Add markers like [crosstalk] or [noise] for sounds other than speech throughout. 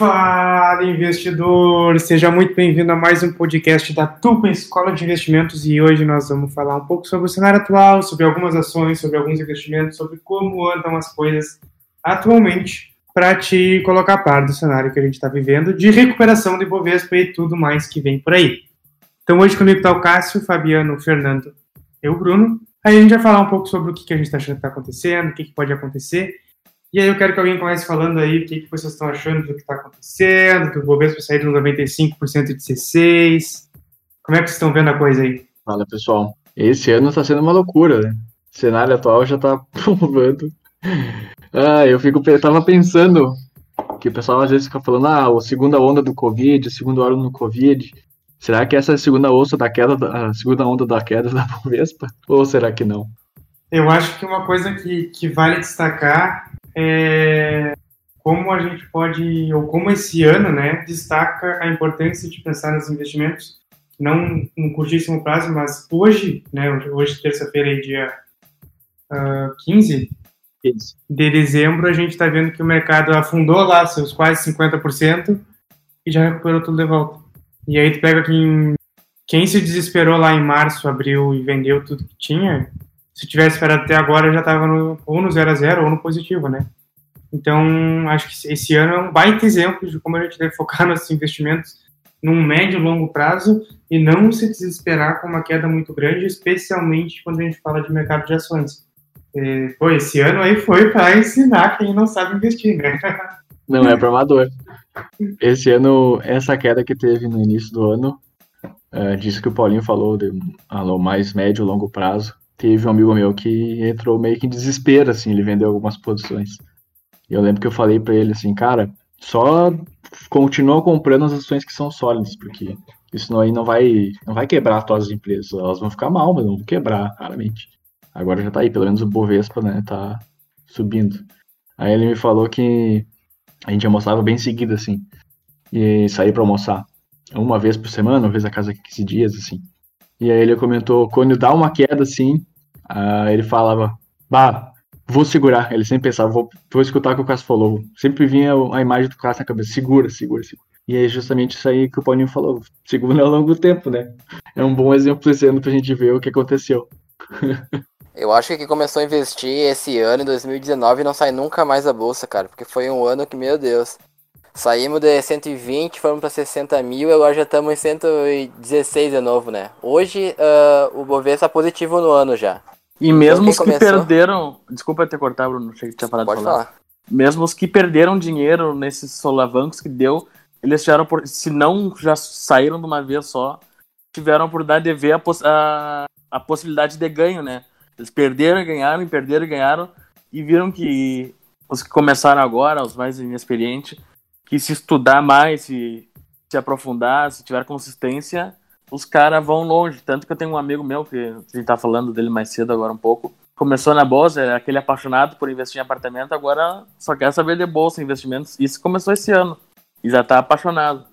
Fala, investidor! Seja muito bem-vindo a mais um podcast da Tupa Escola de Investimentos e hoje nós vamos falar um pouco sobre o cenário atual, sobre algumas ações, sobre alguns investimentos, sobre como andam as coisas atualmente para te colocar a par do cenário que a gente está vivendo de recuperação do Ibovespa e tudo mais que vem por aí. Então hoje comigo está o Cássio, Fabiano, Fernando e o Bruno. Aí a gente vai falar um pouco sobre o que a gente está achando que está acontecendo, o que pode acontecer e aí eu quero que alguém comece falando aí o que, que vocês estão achando do que está acontecendo, do Bovespa sair do 95% de C6. Como é que vocês estão vendo a coisa aí? Fala, pessoal. Esse ano está sendo uma loucura, né? O cenário atual já [laughs] está provando. Ah, eu fico, eu tava pensando que o pessoal às vezes fica falando, ah, a segunda onda do Covid, a segunda onda do Covid. Será que essa é a segunda onda da queda, a segunda onda da queda [laughs] da Bovespa? Ou será que não? Eu acho que uma coisa que, que vale destacar é, como a gente pode, ou como esse ano, né, destaca a importância de pensar nos investimentos, não no curtíssimo prazo, mas hoje, né, hoje terça-feira, dia uh, 15 Isso. de dezembro, a gente está vendo que o mercado afundou lá seus quase 50% e já recuperou tudo de volta. E aí tu pega quem, quem se desesperou lá em março, abril e vendeu tudo que tinha, se tivesse esperado até agora, já estava ou no 0 a 0 ou no positivo, né? Então, acho que esse ano é um baita exemplo de como a gente deve focar [laughs] nos investimentos num médio e longo prazo e não se desesperar com uma queda muito grande, especialmente quando a gente fala de mercado de ações. É, pô, esse ano aí foi para ensinar quem não sabe investir, né? [laughs] Não é para amador. Esse ano, essa queda que teve no início do ano, é, disso que o Paulinho falou, de alô, mais médio e longo prazo, teve um amigo meu que entrou meio que em desespero, assim, ele vendeu algumas posições. E eu lembro que eu falei para ele assim, cara, só continua comprando as ações que são sólidas, porque isso aí não vai, não vai quebrar todas as empresas, elas vão ficar mal, mas não vão quebrar, claramente. Agora já tá aí, pelo menos o Bovespa, né, tá subindo. Aí ele me falou que a gente almoçava bem seguido, assim, e sair para almoçar uma vez por semana, uma vez a cada 15 dias, assim. E aí ele comentou, quando dá uma queda assim, uh, ele falava, bah, vou segurar. Ele sempre pensava, vou, vou escutar o que o Cássio falou. Sempre vinha a imagem do Cássio na cabeça, segura, segura, segura. E é justamente isso aí que o Paulinho falou, segura ao longo do tempo, né? É um bom exemplo esse ano pra gente ver o que aconteceu. [laughs] Eu acho que quem começou a investir esse ano, em 2019, não sai nunca mais da bolsa, cara. Porque foi um ano que, meu Deus, Saímos de 120, fomos para 60 mil agora já estamos em 116 de novo, né? Hoje uh, o Bovespa é positivo no ano já. E mesmo então, os que começou... perderam. Desculpa te cortar, Bruno, achei que tinha parado Pode de falar. falar. Mesmo os que perderam dinheiro nesses solavancos que deu, eles tiveram por. Se não já saíram de uma vez só, tiveram por dar de ver a, poss... a, a possibilidade de ganho, né? Eles perderam, ganharam, perderam, ganharam, e viram que os que começaram agora, os mais inexperientes, que se estudar mais, se, se aprofundar, se tiver consistência, os caras vão longe. Tanto que eu tenho um amigo meu, que a gente tá falando dele mais cedo agora um pouco, começou na bolsa, é aquele apaixonado por investir em apartamento, agora só quer saber de bolsa, investimentos. Isso começou esse ano. E já tá apaixonado.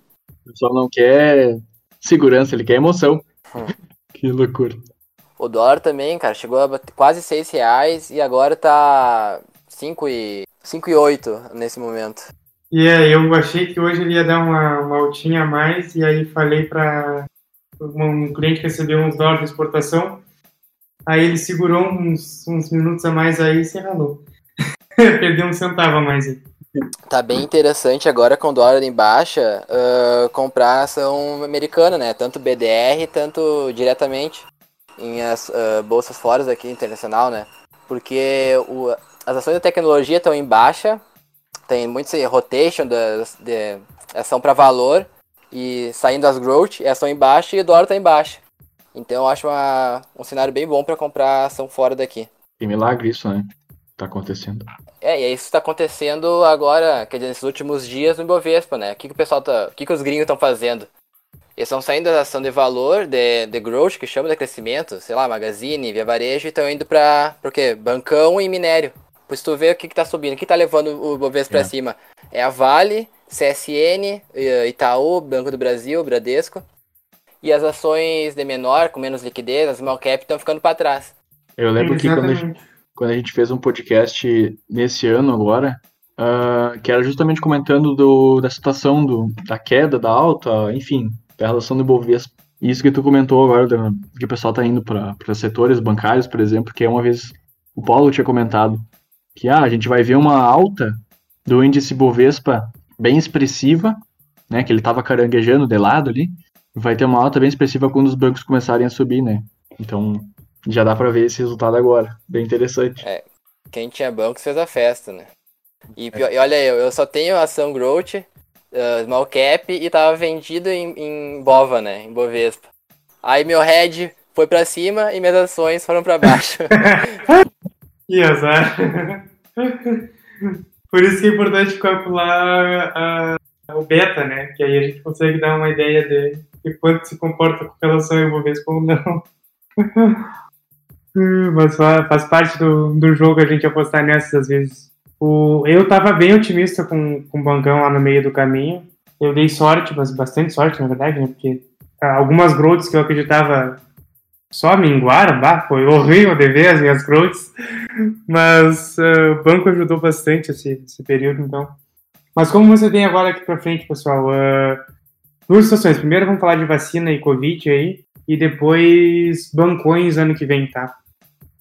O pessoal não quer segurança, ele quer emoção. Hum. [laughs] que loucura. O dólar também, cara, chegou a quase 6 reais e agora tá 5 e, 5 e 8 nesse momento. E é, eu achei que hoje ele ia dar uma, uma altinha a mais, e aí falei para um cliente recebeu uns dólares de exportação, aí ele segurou uns, uns minutos a mais aí e se ralou. [laughs] Perdeu um centavo a mais aí. Tá bem interessante agora com dólar em baixa uh, comprar ação americana, né? Tanto BDR, tanto diretamente em as uh, bolsas fora daqui internacional, né? Porque o, as ações da tecnologia estão em baixa, tem muito rotation da, de ação para valor e saindo as growth, e ação em baixa e o dólar tá em baixa. Então eu acho uma, um cenário bem bom para comprar ação fora daqui. Que milagre isso, né? Tá acontecendo. É, e isso está acontecendo agora, quer dizer, nesses últimos dias no Ibovespa, né? O que, que o pessoal tá. O que, que os gringos estão fazendo? Eles estão saindo da ação de valor, de, de growth, que chama de crescimento, sei lá, Magazine, Via Varejo, e estão indo para o quê? Bancão e minério. Pois tu vê o que, que tá subindo, o que tá levando o Bovespa é. pra cima. É a Vale, CSN, Itaú, Banco do Brasil, Bradesco. E as ações de menor, com menos liquidez, as small cap, estão ficando para trás. Eu lembro que quando a, gente, quando a, gente, fez um podcast nesse ano agora, uh, que era justamente comentando do, da situação do, da queda, da alta, enfim, da relação do Ibovespa. Isso que tu comentou agora, que o pessoal está indo para setores bancários, por exemplo, que é uma vez o Paulo tinha comentado, que ah, a gente vai ver uma alta do índice Bovespa bem expressiva, né, que ele estava caranguejando de lado ali, vai ter uma alta bem expressiva quando os bancos começarem a subir, né? Então, já dá para ver esse resultado agora. Bem interessante. É, quem tinha banco fez a festa, né? E, e olha, eu, eu só tenho ação Growth, uh, Small Cap e tava vendido em, em Bova, né? Em Bovespa. Aí meu head foi para cima e minhas ações foram para baixo. [laughs] que azar. [laughs] Por isso que é importante calcular o beta, né? Que aí a gente consegue dar uma ideia de, de quanto se comporta com relação ao Ibovespa ou não. [laughs] Mas faz parte do, do jogo a gente apostar nessas às vezes. O, eu tava bem otimista com, com o Bancão lá no meio do caminho. Eu dei sorte, mas bastante sorte, na verdade, né? Porque algumas growths que eu acreditava só minguaram, bah, foi horrível de ver as minhas growths. Mas uh, o banco ajudou bastante esse, esse período, então. Mas como você tem agora aqui pra frente, pessoal? Uh, duas situações. Primeiro vamos falar de vacina e Covid aí. E depois bancões ano que vem, tá?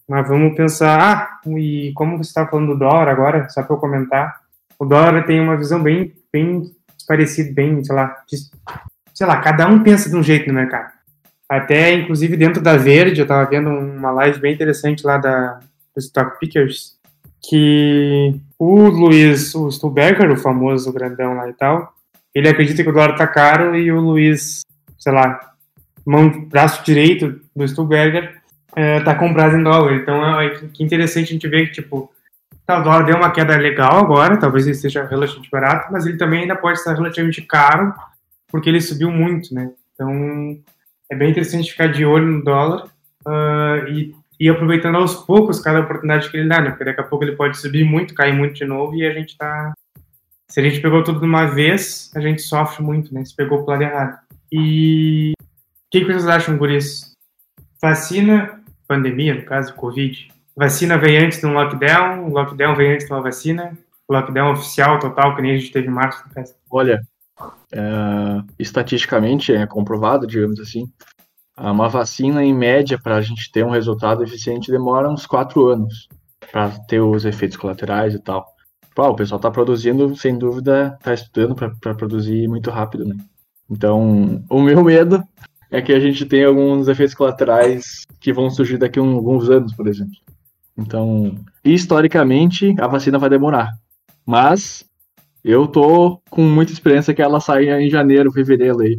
Mas vamos pensar, ah, e como você está falando do dólar agora, só para eu comentar, o dólar tem uma visão bem, bem parecida, bem, sei lá, sei lá, cada um pensa de um jeito no mercado. Até, inclusive, dentro da Verde, eu estava vendo uma live bem interessante lá da do Stock Pickers, que o Luiz, o Stuberger, o famoso grandão lá e tal, ele acredita que o dólar tá caro e o Luiz, sei lá, mão, braço direito do Stuberger, é, tá comprado em dólar. Então é, é que interessante a gente ver que, tipo, tá, o dólar deu uma queda legal agora, talvez ele esteja relativamente barato, mas ele também ainda pode estar relativamente caro, porque ele subiu muito, né? Então é bem interessante ficar de olho no dólar uh, e, e aproveitando aos poucos cada oportunidade que ele dá, né? Porque daqui a pouco ele pode subir muito, cair muito de novo e a gente tá. Se a gente pegou tudo de uma vez, a gente sofre muito, né? Se pegou pro lado errado. E o que, que vocês acham, Guris? Vacina pandemia, no caso, Covid. Vacina veio antes de um lockdown, o lockdown veio antes de uma vacina, lockdown oficial total, que nem a gente teve em março. Olha, é, estatisticamente é comprovado, digamos assim, uma vacina, em média, para a gente ter um resultado eficiente, demora uns quatro anos para ter os efeitos colaterais e tal. Pô, o pessoal está produzindo, sem dúvida, está estudando para produzir muito rápido, né? Então, o meu medo é que a gente tem alguns efeitos colaterais que vão surgir daqui a alguns anos, por exemplo. Então, historicamente, a vacina vai demorar. Mas eu tô com muita esperança que ela saia em janeiro, fevereiro aí.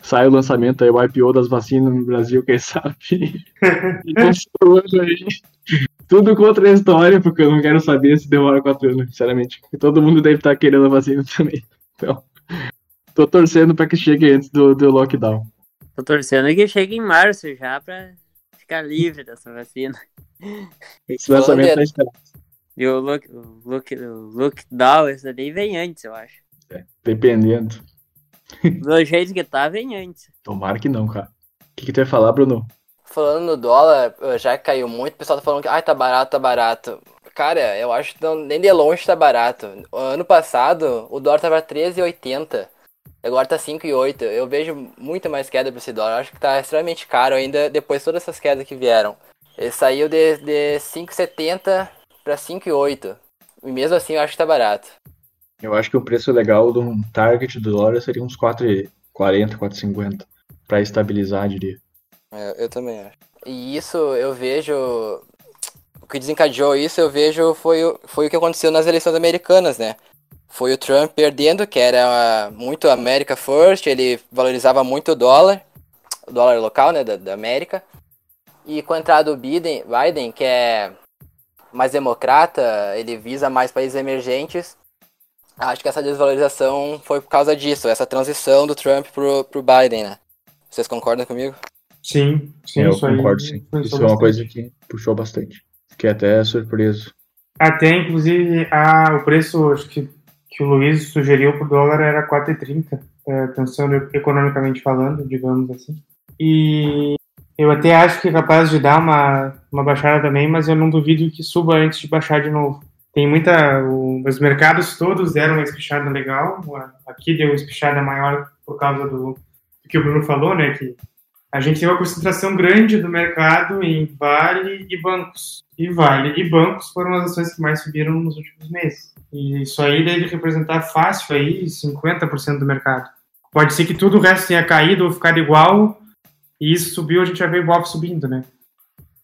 Sai o lançamento aí, o IPO das vacinas no Brasil, quem [laughs] sabe. e aí. Tudo contra a história, porque eu não quero saber se demora quatro anos, sinceramente. E todo mundo deve estar querendo a vacina também. Então, tô torcendo para que chegue antes do, do lockdown. Tô torcendo que chegue em março já pra ficar livre dessa vacina. Esse lançamento tá esperado. E o look, look, o lookdown, esse daí vem antes, eu acho. É, dependendo. Do jeito que tá, vem antes. Tomara que não, cara. O que, que tu ia falar, Bruno? Falando no dólar, já caiu muito, o pessoal tá falando que ai, tá barato, tá barato. Cara, eu acho que não, nem de longe tá barato. Ano passado, o dólar tava 13,80. Agora tá 5,8. Eu vejo muito mais queda pra esse dólar. Eu acho que tá extremamente caro ainda depois de todas essas quedas que vieram. Ele saiu de, de 5,70 para 5,8. E mesmo assim eu acho que tá barato. Eu acho que o preço legal de um target do dólar seria uns 4,40, 4,50. Pra estabilizar, diria. É, eu também acho. E isso eu vejo. O que desencadeou isso eu vejo foi, foi o que aconteceu nas eleições americanas, né? foi o Trump perdendo, que era muito America First, ele valorizava muito o dólar, o dólar local, né, da, da América. E com a entrada do Biden, Biden, que é mais democrata, ele visa mais países emergentes. Acho que essa desvalorização foi por causa disso, essa transição do Trump pro, pro Biden, né? Vocês concordam comigo? Sim, sim, eu concordo, sim. Isso é uma coisa que puxou bastante. Fiquei até surpreso. Até, inclusive, a, o preço, acho que que o Luiz sugeriu para o dólar era 4,30, é, pensando economicamente falando, digamos assim. E eu até acho que é capaz de dar uma, uma baixada também, mas eu não duvido que suba antes de baixar de novo. tem muita. O, os mercados todos deram uma espichada legal. Aqui deu uma espichada maior por causa do, do que o Bruno falou, né? Que a gente tem uma concentração grande do mercado em Vale e bancos. E Vale e bancos foram as ações que mais subiram nos últimos meses. E isso aí deve representar fácil aí 50% do mercado. Pode ser que tudo o resto tenha caído ou ficado igual, e isso subiu, a gente vai ver o Bob subindo, né?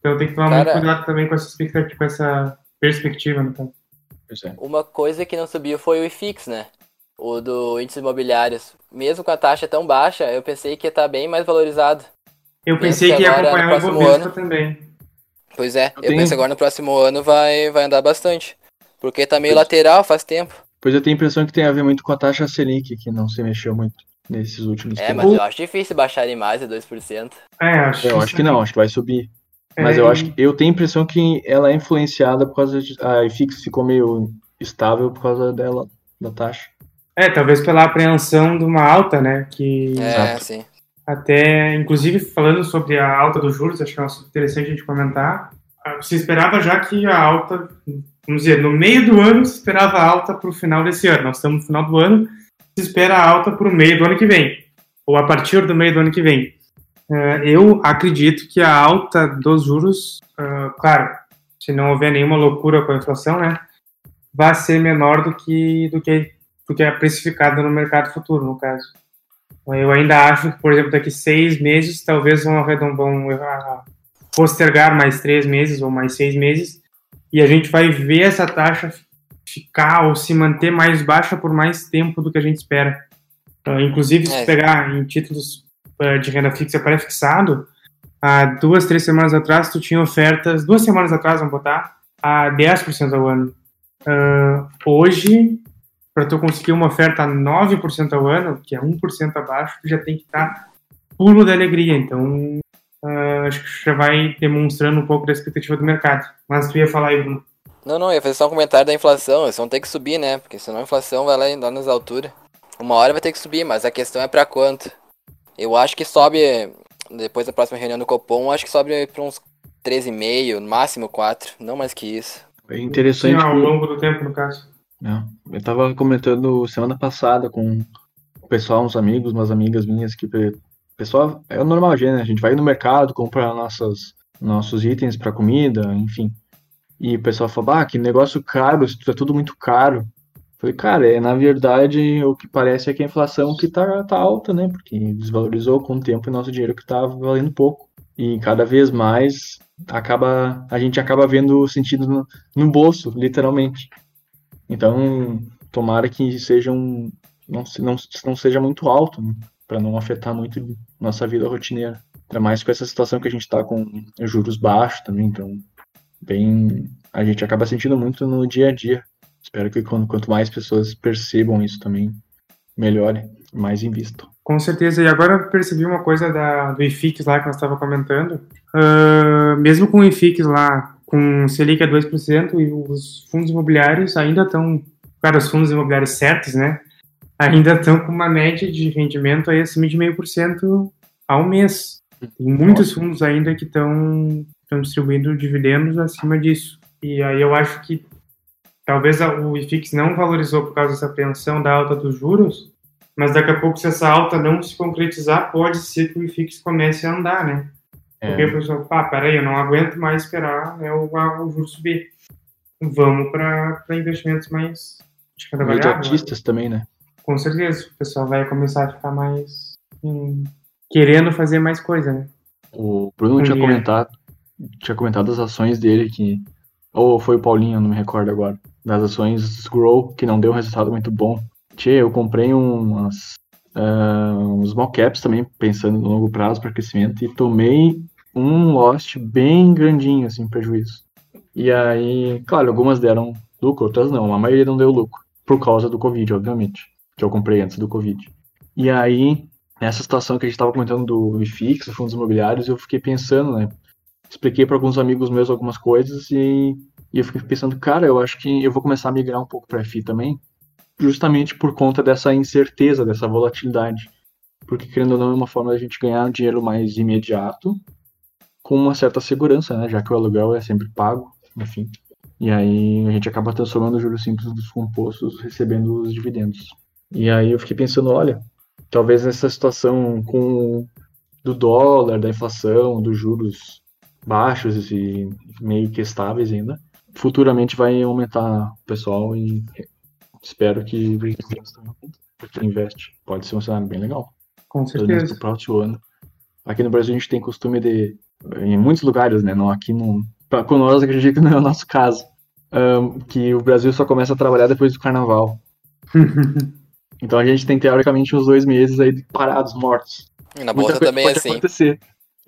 Então tem que tomar Cara, muito cuidado também com essa expectativa, com essa perspectiva, no caso. É. Uma coisa que não subiu foi o IFIX, né? O do índice imobiliários. Mesmo com a taxa tão baixa, eu pensei que ia estar bem mais valorizado. Eu pensei que ia acompanhar o Ibovespa também. Pois é, eu, eu tenho... penso agora no próximo ano vai, vai andar bastante. Porque tá meio pois... lateral faz tempo. Pois eu tenho a impressão que tem a ver muito com a taxa Selic, que não se mexeu muito nesses últimos É, tempos. mas eu acho difícil baixar em mais de 2%. É, acho eu acho que não, acho que vai subir. Mas é... eu acho que eu tenho a impressão que ela é influenciada por causa de. A IFIX ficou meio estável por causa dela, da taxa. É, talvez pela apreensão de uma alta, né? Que é, Exato. sim. Até, inclusive, falando sobre a alta dos juros, acho que é interessante a gente comentar. Ah, se esperava já que a alta, vamos dizer, no meio do ano se esperava alta para o final desse ano. Nós estamos no final do ano, espera alta para o meio do ano que vem, ou a partir do meio do ano que vem. Uh, eu acredito que a alta dos juros, uh, claro, se não houver nenhuma loucura com a inflação, né, vai ser menor do que do que do que é precificada no mercado futuro, no caso. Eu ainda acho que, por exemplo, daqui seis meses, talvez vão, vão postergar mais três meses ou mais seis meses, e a gente vai ver essa taxa ficar ou se manter mais baixa por mais tempo do que a gente espera. Uh, inclusive, se é. pegar em títulos uh, de renda fixa pré-fixado, há duas, três semanas atrás, tu tinha ofertas, duas semanas atrás, vamos botar, a 10% ao ano. Uh, hoje, para tu conseguir uma oferta a 9% ao ano, que é 1% abaixo, tu já tem que estar pulo de alegria. Então, uh, acho que já vai demonstrando um pouco da expectativa do mercado. Mas tu ia falar aí, Bruno. Não, não, ia fazer só um comentário da inflação. Eles vão ter que subir, né? Porque senão a inflação vai lá, lá nas alturas. Uma hora vai ter que subir, mas a questão é para quanto. Eu acho que sobe, depois da próxima reunião do Copom, acho que sobe para uns 13,5, no máximo 4, não mais que isso. É interessante. Sim, ao longo do tempo, no caso. É, eu tava comentando semana passada com o pessoal, uns amigos, umas amigas minhas, que pessoal, é o normal, né? A gente vai no mercado, compra nossas, nossos itens para comida, enfim. E o pessoal fala, ah, que negócio caro, é tudo muito caro. Eu falei, cara, é, na verdade, o que parece é que a inflação que tá, tá alta, né? Porque desvalorizou com o tempo e nosso dinheiro que tava valendo pouco. E cada vez mais acaba a gente acaba vendo o sentido no, no bolso, literalmente. Então, tomara que seja um, não, não, não seja muito alto, né? para não afetar muito nossa vida rotineira. Ainda mais com essa situação que a gente está com juros baixos também, então bem a gente acaba sentindo muito no dia a dia. Espero que quando, quanto mais pessoas percebam isso também, melhore, mais invistam. Com certeza. E agora eu percebi uma coisa da, do IFIX lá que nós estava comentando. Uh, mesmo com o IFIX lá com Selic a 2% e os fundos imobiliários ainda estão, para os fundos imobiliários certos, né? Ainda estão com uma média de rendimento aí acima de meio por cento ao mês. Tem muitos fundos ainda que estão estão distribuindo dividendos acima disso. E aí eu acho que talvez o IFIX não valorizou por causa dessa apreensão da alta dos juros, mas daqui a pouco, se essa alta não se concretizar, pode ser que o IFIX comece a andar, né? É. Porque a pessoa fala, ah, peraí, eu não aguento mais esperar né, o, o juro subir. Vamos para investimentos mais de cada Imediatistas também, né? Com certeza, o pessoal vai começar a ficar mais hum, querendo fazer mais coisa, né? O Bruno tinha comentado, tinha comentado as ações dele que. Ou foi o Paulinho, não me recordo agora. Das ações Grow, que não deu um resultado muito bom. Tchê, eu comprei umas, uh, uns small caps também, pensando no longo prazo para crescimento, e tomei um lost bem grandinho, assim, prejuízo. E aí, claro, algumas deram lucro, outras não. A maioria não deu lucro, por causa do Covid, obviamente, que eu comprei antes do Covid. E aí, nessa situação que a gente estava comentando do IFIX, fundos imobiliários, eu fiquei pensando, né? Expliquei para alguns amigos meus algumas coisas e, e eu fiquei pensando, cara, eu acho que eu vou começar a migrar um pouco para FI também, justamente por conta dessa incerteza, dessa volatilidade. Porque, querendo ou não, é uma forma da gente ganhar dinheiro mais imediato com uma certa segurança, né? Já que o aluguel é sempre pago, enfim. E aí a gente acaba transformando o juros simples dos compostos, recebendo os dividendos. E aí eu fiquei pensando, olha, talvez nessa situação com do dólar, da inflação, dos juros baixos e meio que estáveis ainda, futuramente vai aumentar o pessoal e espero que porque investe. Pode ser um cenário bem legal. Com certeza. Pro próximo ano. Aqui no Brasil a gente tem costume de, em muitos lugares, né? Não aqui não. Com nós acredito que [laughs] não é o nosso caso. Um, que o Brasil só começa a trabalhar depois do carnaval. [laughs] então a gente tem teoricamente uns dois meses aí parados, mortos. E na bolsa também é assim. Acontecer.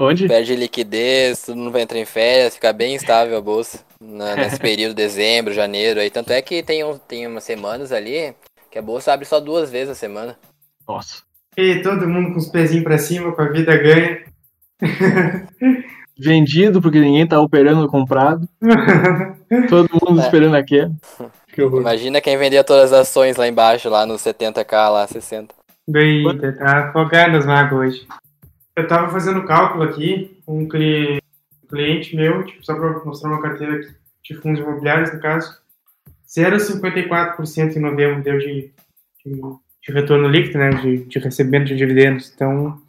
Onde? Perde liquidez, todo mundo vai entrar em férias, fica bem instável a bolsa na, [laughs] nesse período, dezembro, janeiro. Aí. Tanto é que tem, um, tem umas semanas ali que a bolsa abre só duas vezes a semana. Nossa. E todo mundo com os pezinhos pra cima, com a vida ganha. [laughs] Vendido porque ninguém tá operando comprado. [laughs] todo mundo É. esperando a queda. Que. Imagina quem vendia todas as ações lá embaixo, lá nos 70k, lá 60. Eita, tá afogado as mágoas hoje. Eu tava fazendo cálculo aqui, um cli- cliente meu, tipo, só pra mostrar uma carteira aqui, de fundos imobiliários, no caso, 0,54% em novembro deu de, de, de retorno líquido, né, de, de recebimento de dividendos. Então,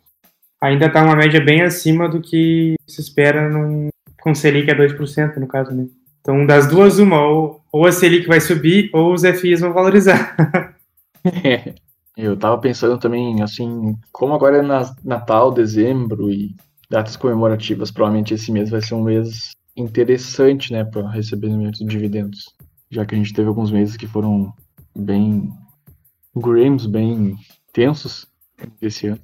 ainda tá uma média bem acima do que se espera num, com Selic a 2%, no caso, né. Então, das duas, uma, ou, ou a Selic vai subir, ou os FIs vão valorizar. [laughs] Eu tava pensando também, assim, como agora é na- Natal, dezembro e datas comemorativas, provavelmente esse mês vai ser um mês interessante, né, para recebimento de dividendos. Já que a gente teve alguns meses que foram bem grams, bem tensos esse ano.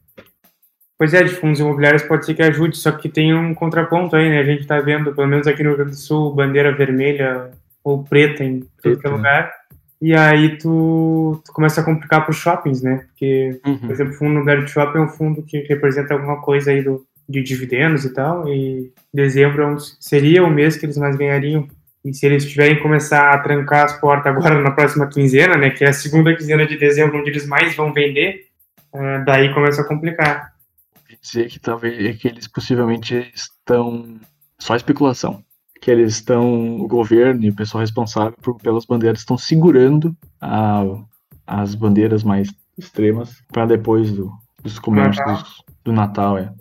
Pois é, de fundos imobiliários pode ser que ajude, só que tem um contraponto aí, né? A gente tá vendo, pelo menos aqui no Rio Grande do Sul, bandeira vermelha ou preta em todo Preta, que é né? E aí tu, tu começa a complicar para os shoppings, né? Porque, por exemplo, o fundo de shopping é um fundo que representa alguma coisa aí do, de dividendos e tal, e dezembro é seria o mês que eles mais ganhariam. E se eles tiverem que começar a trancar as portas agora na próxima quinzena, né? Que é a segunda quinzena de dezembro, onde eles mais vão vender, ah, daí começa a complicar. dizer que talvez que eles possivelmente estão só especulação, que eles estão o governo e o pessoal responsável por, pelas bandeiras estão segurando a- as bandeiras mais extremas para depois do, dos comércios Natal. do Natal, é,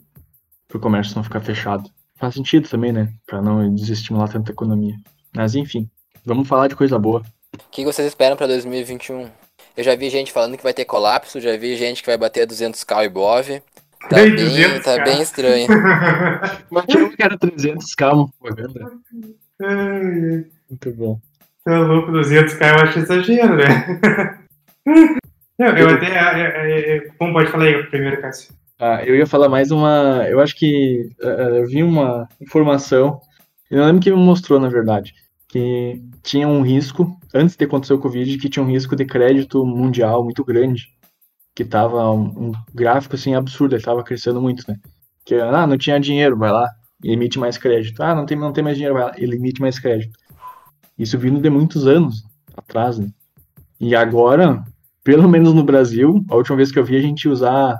para o comércio não ficar fechado. Faz sentido também, né? Para não desestimular tanta economia. Mas enfim, vamos falar de coisa boa. O que vocês esperam pra 2021? Eu já vi gente falando que vai ter colapso, já vi gente que vai bater 200k e Bov. Tá bem, 200K. tá bem estranho. [laughs] Mas eu quero 300 calma, propaganda. Muito bom. Tá louco, 200k eu acho exagero, né? [laughs] Não, eu até. é, é, é, Bom, pode falar aí primeiro, Cássio. Ah, eu ia falar mais uma. Eu acho que eh, eu vi uma informação, eu não lembro quem me mostrou, na verdade, que tinha um risco, antes de acontecer o Covid, que tinha um risco de crédito mundial muito grande, que tava um, um gráfico assim absurdo, ele tava crescendo muito, né? Que ah, não tinha dinheiro, vai lá, emite mais crédito. Ah, não tem, não tem mais dinheiro, vai lá, ele emite mais crédito. Isso vindo de muitos anos atrás, né? E agora, pelo menos no Brasil, a última vez que eu vi a gente usar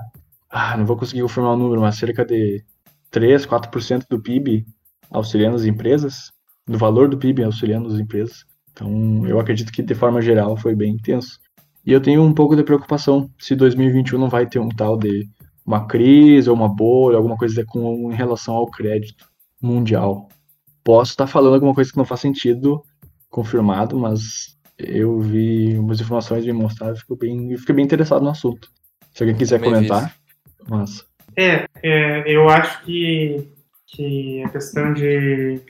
ah, não vou conseguir confirmar o número, mas cerca de 3, 4% do PIB auxiliando as empresas, do valor do PIB auxiliando as empresas. Então, eu acredito que de forma geral foi bem intenso. E eu tenho um pouco de preocupação se 2021 não vai ter um tal de uma crise ou uma bolha, alguma coisa com em relação ao crédito mundial. Posso estar falando alguma coisa que não faz sentido, confirmado, mas eu vi umas informações me mostraram e fico bem, fiquei bem interessado no assunto. Se alguém quiser Também comentar, massa. É, é, eu acho que, que a questão de,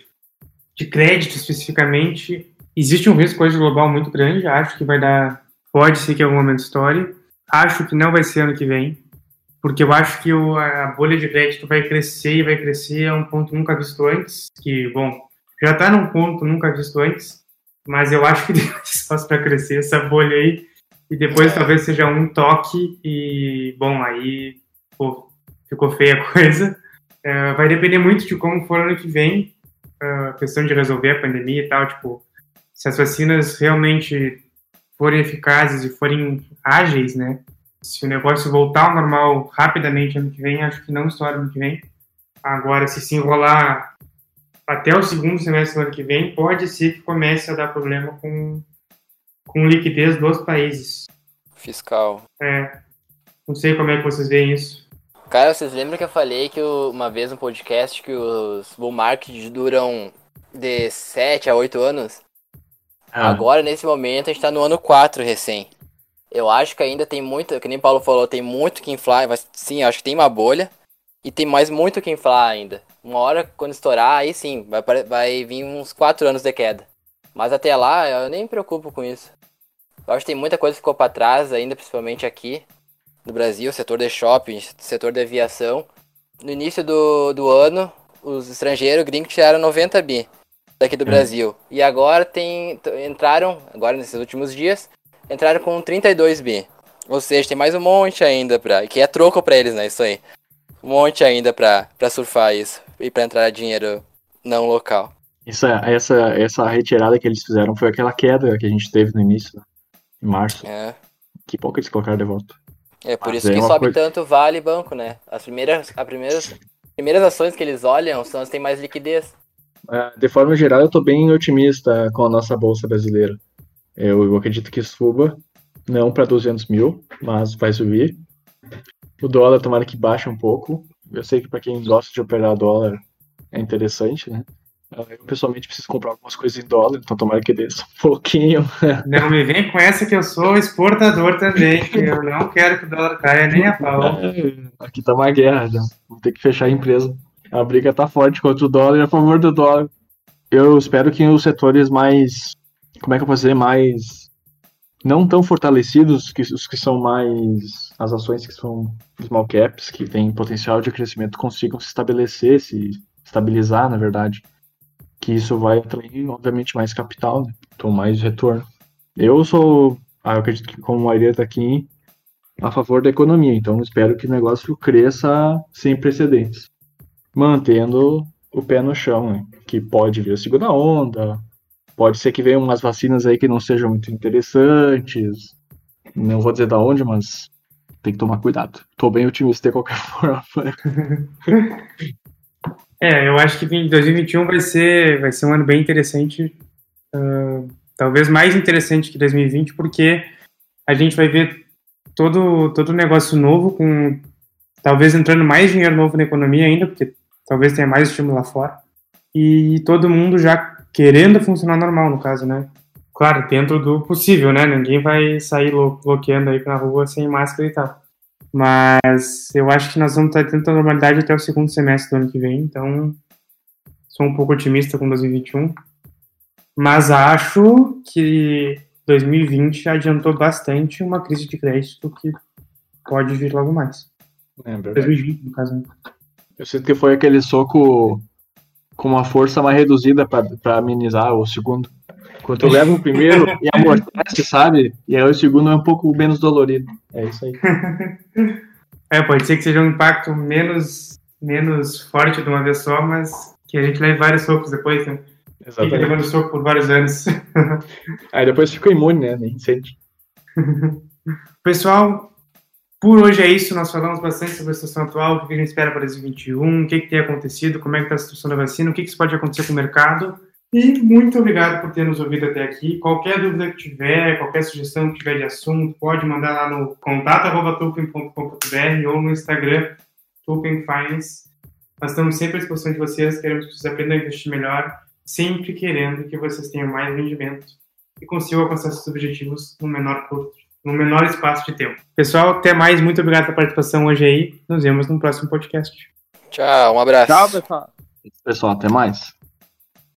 de crédito especificamente, existe um risco hoje global muito grande, acho que vai dar, pode ser que em algum momento história, acho que não vai ser ano que vem, porque eu acho que o, a bolha de crédito vai crescer e vai crescer a um ponto nunca visto antes, que, bom, já está num ponto nunca visto antes, mas eu acho que [laughs] tem espaço para crescer essa bolha aí, e depois É. talvez seja um toque e, bom, aí pô, ficou feia a [laughs] coisa. É, vai depender muito de como for ano que vem, a questão de resolver a pandemia e tal, tipo, se as vacinas realmente forem eficazes e forem ágeis, né? Se o negócio voltar ao normal rapidamente ano que vem, acho que não estoura ano que vem. Agora, se se enrolar até o segundo semestre do ano que vem, pode ser que comece a dar problema com, com liquidez dos países. Fiscal. É, não sei como é que vocês veem isso. Cara, vocês lembram que eu falei que o- uma vez no podcast que os bull markets duram de 7 a 8 anos? Ah, Agora, nesse momento, a gente tá no ano 4 recém. Eu acho que ainda tem muito, que nem o Paulo falou, tem muito que inflar. Mas, sim, acho que tem uma bolha. E tem mais muito que inflar ainda. Uma hora, quando estourar, aí sim, vai, vai vir uns 4 anos de queda. Mas até lá, eu nem me preocupo com isso. Eu acho que tem muita coisa que ficou pra trás ainda, principalmente aqui no Brasil, setor de shopping, setor de aviação. No início do, do ano, os estrangeiros gringos tiraram 90 bi daqui do É. Brasil. E agora tem entraram, agora nesses últimos dias, entraram com 32 bi. Ou seja, tem mais um monte ainda pra. Que é troco pra eles, né? Isso aí. Um monte ainda pra, pra surfar isso. E pra entrar dinheiro não local. Essa, essa, essa retirada que eles fizeram foi aquela queda que a gente teve no início, em março. É. Que pouco eles colocaram de volta. É por Mas isso é que sobe coisa- tanto vale banco, né? As primeiras, as primeiras, primeiras ações que eles olham são as que têm mais liquidez. Ah, De forma geral, eu tô bem otimista com a nossa bolsa brasileira. Eu, acredito que suba, não para 200 mil, mas vai subir. O dólar, tomara que baixe um pouco. Eu sei que para quem gosta de operar dólar é interessante, né? Ah, Eu pessoalmente preciso comprar algumas coisas em dólar, então tomara que desça um [laughs] pouquinho. Não me vem com essa que eu sou exportador também. que Eu não quero que o dólar caia nem a pau. [laughs] Aqui tá uma guerra já. Vou ter que fechar a empresa. A briga tá forte contra o dólar a favor do dólar. Eu espero que os setores mais. Como é que eu posso dizer? Mais. Não tão fortalecidos, que os que são mais. As ações que são small caps, que têm potencial de crescimento, consigam se estabelecer, se estabilizar, na verdade. Que isso vai atrair, obviamente, mais capital, né? Então, mais retorno. Eu sou. Ah, eu acredito que, como a maioria tá aqui, a favor da economia. Então espero que o negócio cresça sem precedentes, mantendo o pé no chão, né? que pode vir a segunda onda, pode ser que venham umas vacinas aí que não sejam muito interessantes. Não vou dizer da onde, mas tem que tomar cuidado. Tô bem otimista de qualquer [laughs] forma. [laughs] É, eu acho que vim- 2021 vai ser, vai ser um ano bem interessante. ah, talvez mais interessante que 2020, porque a gente vai ver todo todo negócio novo, com talvez entrando mais dinheiro novo na economia ainda, porque talvez tenha mais estímulo lá fora. E todo mundo já querendo funcionar normal, no caso, né? Claro, dentro do possível, né? Ninguém vai sair bloqueando aí na rua sem máscara e tal. Mas eu acho que nós vamos estar dentro da normalidade até o segundo semestre do ano que vem, então sou um pouco otimista com 2021. Mas acho que 2020 adiantou bastante uma crise de crédito que pode vir logo mais. É verdade. 2020, no caso. Eu sinto que foi aquele soco com uma força mais reduzida para amenizar o segundo. Quando tu leva o primeiro [laughs] e amortece, sabe? E aí o segundo é um pouco menos dolorido. É isso aí. [laughs] É, pode ser que seja um impacto menos, menos forte de uma vez só, mas que a gente leve vários socos depois, né? Fica Exatamente. levando soco por vários anos. [laughs] Aí depois fica imune, né? Nem sente. Pessoal, por hoje é isso. Nós falamos bastante sobre a situação atual, o que a gente espera para 2021, o que, que tem acontecido, como é que está a situação da vacina, o que, que pode acontecer com o mercado. E muito obrigado por ter nos ouvido até aqui. Qualquer dúvida que tiver, qualquer sugestão que tiver de assunto, pode mandar lá no contato.tulpen.com.br ou no Instagram, Finance. Nós estamos sempre à disposição de vocês, queremos que vocês aprendam a investir melhor, sempre querendo que vocês tenham mais rendimento e consigam alcançar seus objetivos no menor curto, no menor espaço de tempo. Pessoal, até mais. Muito obrigado pela participação hoje aí. Nos vemos no próximo podcast. Tchau, um abraço. Tchau, pessoal. Pessoal, até mais.